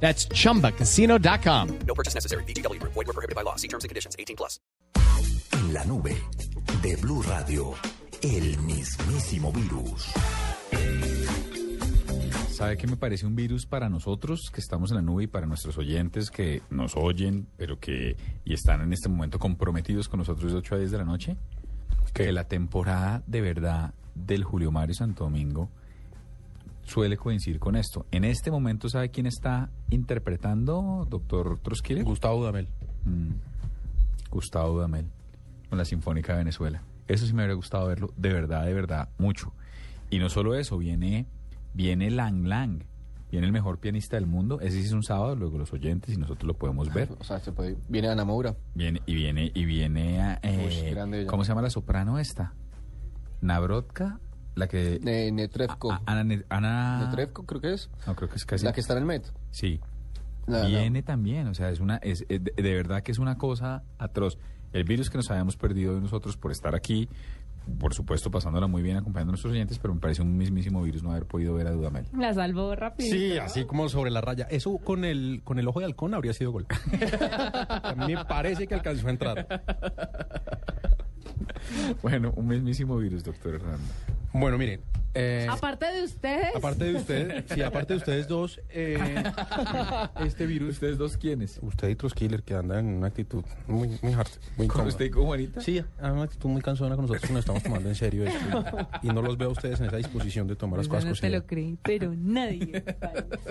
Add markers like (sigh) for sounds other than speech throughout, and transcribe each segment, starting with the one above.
That's chumbacasino.com. No purchase necessary. BGW. Void were prohibited by law. See terms and conditions. 18 plus. En la nube de Blue Radio, el mismísimo virus. ¿Sabe qué me parece un virus para nosotros que estamos en la nube y para nuestros oyentes que nos oyen, pero que y están en este momento comprometidos con nosotros de 8 a 10 de la noche? Que la temporada de verdad del Julio Mario Santo Domingo suele coincidir con esto. En este momento, ¿sabe quién está interpretando, doctor Troskile? Gustavo Damel. Mm, Gustavo Dudamel, con la Sinfónica de Venezuela. Eso sí me habría gustado verlo, de verdad, de verdad, mucho. Y no solo eso, viene, viene Lang Lang, viene el mejor pianista del mundo. Ese sí es un sábado, luego los oyentes y nosotros lo podemos ver. O sea, se puede, viene Ana Moura. Viene, y viene, y viene, a, eh, Uy. ¿cómo se llama la soprano esta? Nabrotka, la que... Ne- Netrevko. a- Ana, Ana- Netrevko creo que es. No, creo que es casi... La que está en el Met. Sí. Viene también, o sea, es una, es, de, de verdad que es una cosa atroz. El virus que nos habíamos perdido de nosotros por estar aquí, por supuesto pasándola muy bien acompañando a nuestros oyentes, pero me parece un mismísimo virus no haber podido ver a Dudamel. La salvó rápido. Sí, así como sobre la raya. Eso con el, con el ojo de halcón habría sido gol. (laughs) A mí me parece que alcanzó a entrar. (laughs) Bueno, un mismísimo virus, doctor Hernando. Bueno, miren. eh, Aparte de ustedes. aparte de ustedes, sí, aparte de ustedes dos, eh, este virus. ¿Ustedes dos quiénes? Usted y Troskiller, que andan en una actitud muy, muy hard, muy ¿Con incómoda. usted y con Juanita? Sí, hay una actitud muy cansona con nosotros que nos estamos tomando en serio esto. Y, y no los veo a ustedes en esa disposición de tomar las cosas no te lo creí, pero nadie.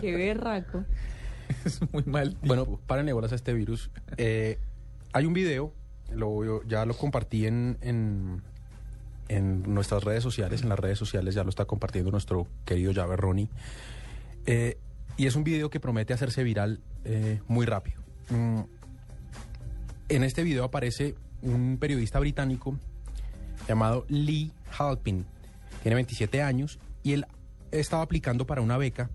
Qué berraco. (laughs) Es muy mal tipo. Bueno, párenle bolas a este virus. Eh, hay un video, lo, ya lo compartí en, en, nuestras redes sociales, en las redes sociales ya lo está compartiendo nuestro querido Llave Ronnie. Eh, y es un video que promete hacerse viral eh, muy rápido. Mm, en este video aparece un periodista británico llamado Lee Halpin. Tiene 27 años y él estaba aplicando para una beca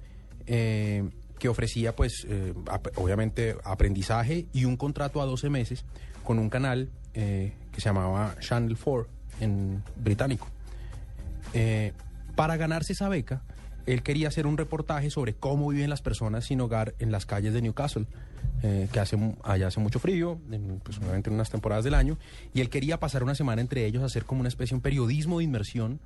eh, que ofrecía, pues, eh, obviamente, aprendizaje y un contrato a 12 meses con un canal eh, que se llamaba Channel 4 en británico. Eh, para ganarse esa beca, él quería hacer un reportaje sobre cómo viven las personas sin hogar en las calles de Newcastle, que hace, allá hace mucho frío, en, pues, obviamente en unas temporadas del año, y él quería pasar una semana entre ellos, hacer como una especie de un periodismo de inmersión,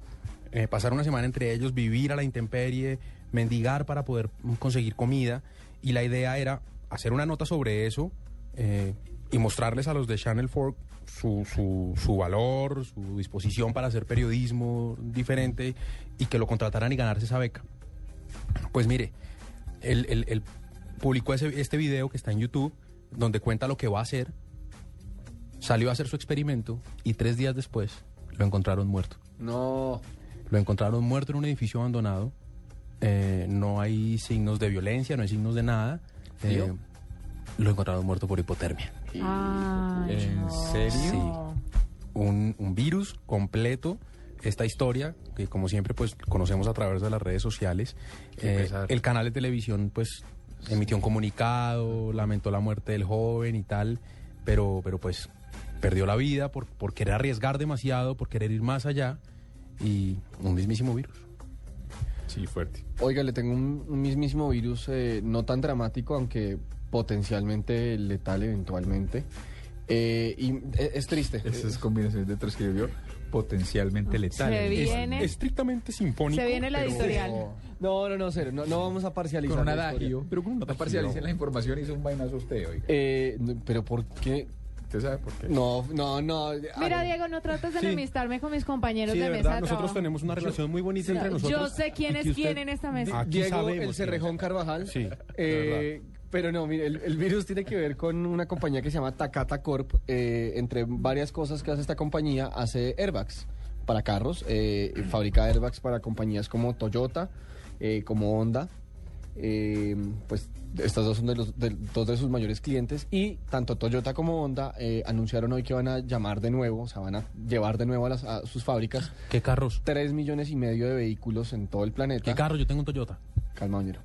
pasar una semana entre ellos, vivir a la intemperie, mendigar para poder conseguir comida, y la idea era hacer una nota sobre eso eh, y mostrarles a los de Channel 4 su, su, su valor, su disposición para hacer periodismo diferente y que lo contrataran y ganarse esa beca. Pues mire, él, él- él publicó ese- este video que está en YouTube, donde cuenta lo que va a hacer, salió a hacer su experimento y tres días después lo encontraron muerto. No. Lo encontraron muerto en un edificio abandonado. Eh, no hay signos de violencia, no hay signos de nada. Eh, lo encontraron muerto por hipotermia. Ay, ¿En no. serio? Un, un virus completo. Esta historia, que como siempre pues conocemos a través de las redes sociales. Eh, el canal de televisión pues emitió un comunicado, lamentó la muerte del joven y tal, pero, pero pues perdió la vida por, por querer arriesgar demasiado, por querer ir más allá y un mismísimo virus. Sí, fuerte. Oiga, le tengo un, un mismísimo virus, eh, no tan dramático, aunque potencialmente letal eventualmente. Eh, y eh, es triste. Esas combinaciones de tres que vio potencialmente letales. Se Es viene. estrictamente sinfónico. Se viene la pero- editorial. No, no, no, serio, no, no vamos a parcializar. Con un adagio. Pero con un No adagio. parcialicen la información, hizo un vainazo usted, oiga. Eh, no, pero ¿por qué? ¿Usted sabe por qué? No, no, no. Mira, Ay, Diego, no trates de Sí. enemistarme con mis compañeros Sí, de de mesa verdad, nosotros trabajo. tenemos una relación muy bonita entre nosotros. Yo sé quién es quién en esta mesa. Aquí Diego, sabemos el Cerrejón. Carvajal. Sí, Eh, pero no, mire, el, el virus tiene que ver con una compañía que se llama Takata Corp. Eh, entre varias cosas que hace esta compañía, hace airbags para carros. eh, fabrica airbags para compañías como Toyota, eh, como Honda. Eh, pues estas dos son de los, de- dos de sus mayores clientes y tanto Toyota como Honda eh, anunciaron hoy que van a llamar de nuevo, o sea, van a llevar de nuevo a, las- a sus fábricas ¿Qué carros? 3 millones y medio de vehículos en todo el planeta. ¿Qué carro? Yo tengo un Toyota. Calma, Oñero.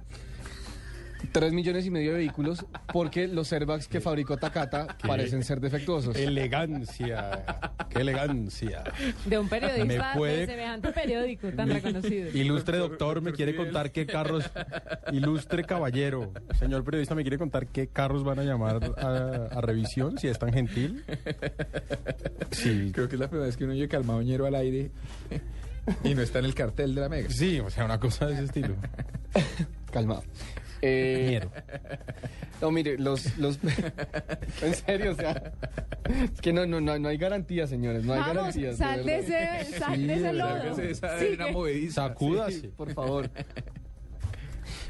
3 millones y medio de vehículos porque los airbags que fabricó Takata (laughs) parecen ser defectuosos. Elegancia. Qué elegancia. De un periodista ¿Me puede- de semejante periódico tan reconocido. Ilustre doctor, me quiere contar qué carros. Ilustre caballero, señor periodista, me quiere contar qué carros van a llamar a, a revisión, si es tan gentil. Sí, Creo que es la primera vez que uno oye calmado ñero al aire y no está en el cartel de la mega. sí, o sea, una cosa de ese estilo. Calmado. Eh. (laughs) No, mire, los, los... (laughs) en serio, o sea, es que no, no, no, no hay garantías, señores, no hay Vamos, garantías. sal de verdad. ese, sal Sí, lodo. esa movediza. Sacúdase. Por favor.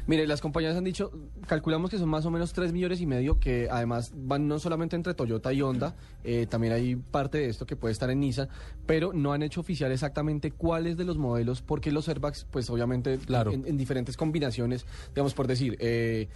Mire, las compañías han dicho, calculamos que son más o menos 3 millones y medio, que además van no solamente entre Toyota y Honda, eh, también hay parte de esto que puede estar en Nissan, pero no han hecho oficial exactamente cuáles de los modelos, porque los airbags, pues obviamente Claro. en, en diferentes combinaciones, digamos por decir, eh,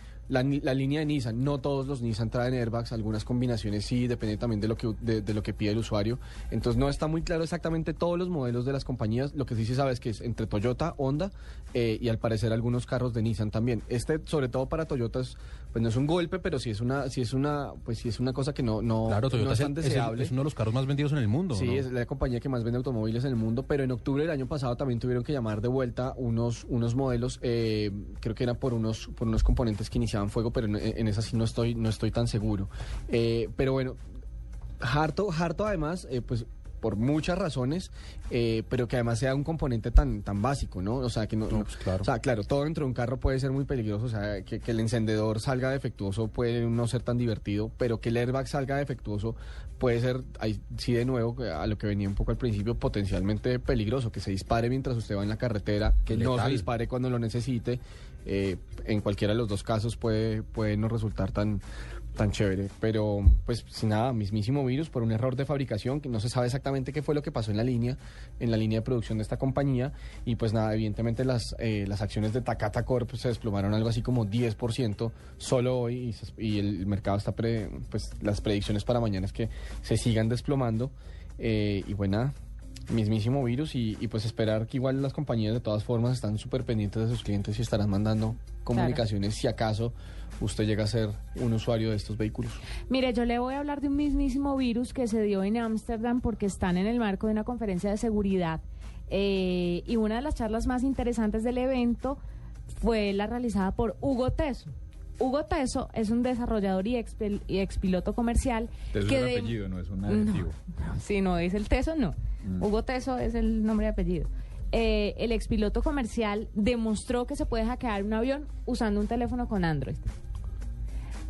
la, línea de Nissan, no todos los Nissan traen airbags, algunas combinaciones sí, depende también de lo que de, de lo que pide el usuario. Entonces no está muy claro exactamente todos los modelos de las compañías. Lo que sí se sabe es que es entre Toyota, Honda eh, y al parecer algunos carros de Nissan también. Este, sobre todo para Toyota, es, pues no es un golpe, pero sí es una, sí es una, pues sí es una cosa que no, no, Claro, Toyota no es tan el- es el- deseable. es uno de los carros más vendidos en el mundo. Sí, ¿no? es la compañía que más vende automóviles en el mundo, pero en octubre del año pasado también tuvieron que llamar de vuelta unos, unos modelos, eh, creo que eran por unos, por unos componentes que iniciaban fuego, pero en, en esa sí no estoy, no estoy tan seguro. Eh, pero bueno, harto, harto además, eh, pues por muchas razones, eh, pero que además sea un componente tan, tan básico, ¿no? O sea, que no, pues, claro. o sea, claro, todo dentro de un carro puede ser muy peligroso, o sea, que, que el encendedor salga defectuoso puede no ser tan divertido, pero que el airbag salga defectuoso puede ser, ahí sí de nuevo, a lo que venía un poco al principio, potencialmente peligroso, que se dispare mientras usted va en la carretera, que no se dispare cuando lo necesite, eh, en cualquiera de los dos casos puede, puede no resultar tan tan chévere, pero pues sin nada, mismísimo virus por un error de fabricación que no se sabe exactamente qué fue lo que pasó en la línea, en la línea de producción de esta compañía. Y pues nada, evidentemente las eh, las acciones de Takata Corp se desplomaron algo así como 10% solo hoy y, y el mercado está pre- pues las predicciones para mañana es que se sigan desplomando. Eh, y bueno, nada, mismísimo virus y, y, pues esperar que igual las compañías de todas formas están súper pendientes de sus clientes y estarán mandando comunicaciones si acaso usted llega a ser un usuario de estos vehículos. Mire, yo le voy a hablar de un mismísimo virus que se dio en Ámsterdam porque están en el marco de una conferencia de seguridad. Eh, y una de las charlas más interesantes del evento fue la realizada por Hugo Teso. Hugo Teso es un desarrollador y, expil- y expiloto comercial Es que un de- apellido, no es un adjetivo. (laughs) no, si no es el Teso, no. Hugo Teso es el nombre y apellido. Eh, el expiloto comercial demostró que se puede hackear un avión usando un teléfono con Android.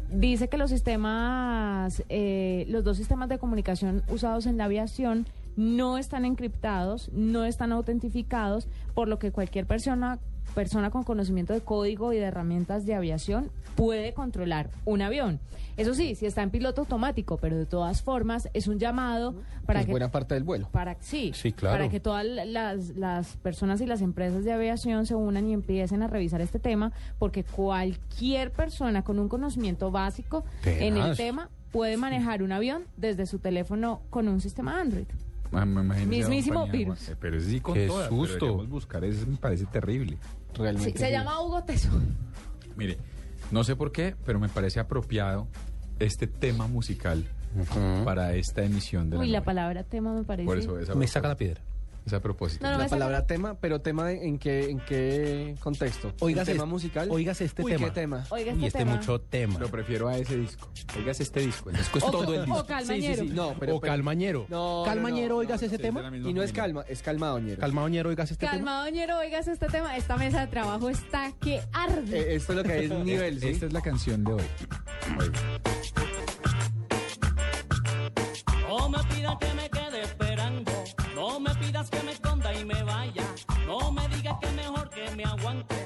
Dice que los sistemas, eh, los dos sistemas de comunicación usados en la aviación no están encriptados, no están autentificados, por lo que cualquier persona, persona con conocimiento de código y de herramientas de aviación puede controlar un avión. Eso sí, si está en piloto automático, pero de todas formas es un llamado para es que buena parte del vuelo. para sí, Sí, claro. para que todas las, las personas y las empresas de aviación se unan y empiecen a revisar este tema, porque cualquier persona con un conocimiento básico en el tema puede manejar un avión desde su teléfono con un sistema Android. Ah, me imagino esa Mismísimo virus. Eh, Pero sí con Qué todas, susto. buscar, eso me parece terrible. Realmente. Sí, se llama Hugo Teso. (laughs) Mire, no sé por qué, pero me parece apropiado este tema musical para esta emisión de la Uy, la palabra tema me parece. Por eso es Me saca la piedra. Es a propósito. No, no La palabra tema, pero tema de- en qué, en qué contexto. Oigas ¿Un tema este- musical. oigas este Uy, tema. ¿qué tema? Oiga, y este este tema. mucho tema. Lo prefiero a ese disco. Oigas este disco. El disco es O, todo el o disco. calmañero. Sí, sí, sí, no, pero, o pero- calmañero. No, calmañero, no, oigas no, ese es tema. Y no es familia. calma, es calmadoñero. Calmadoñero, oigas este tema. Calmadoñero, oigas este tema. Esta mesa de trabajo está que arde. Eh, esto es lo que hay es un nivel, ¿sí? Esta es la canción de hoy. No me pidas que me me aguante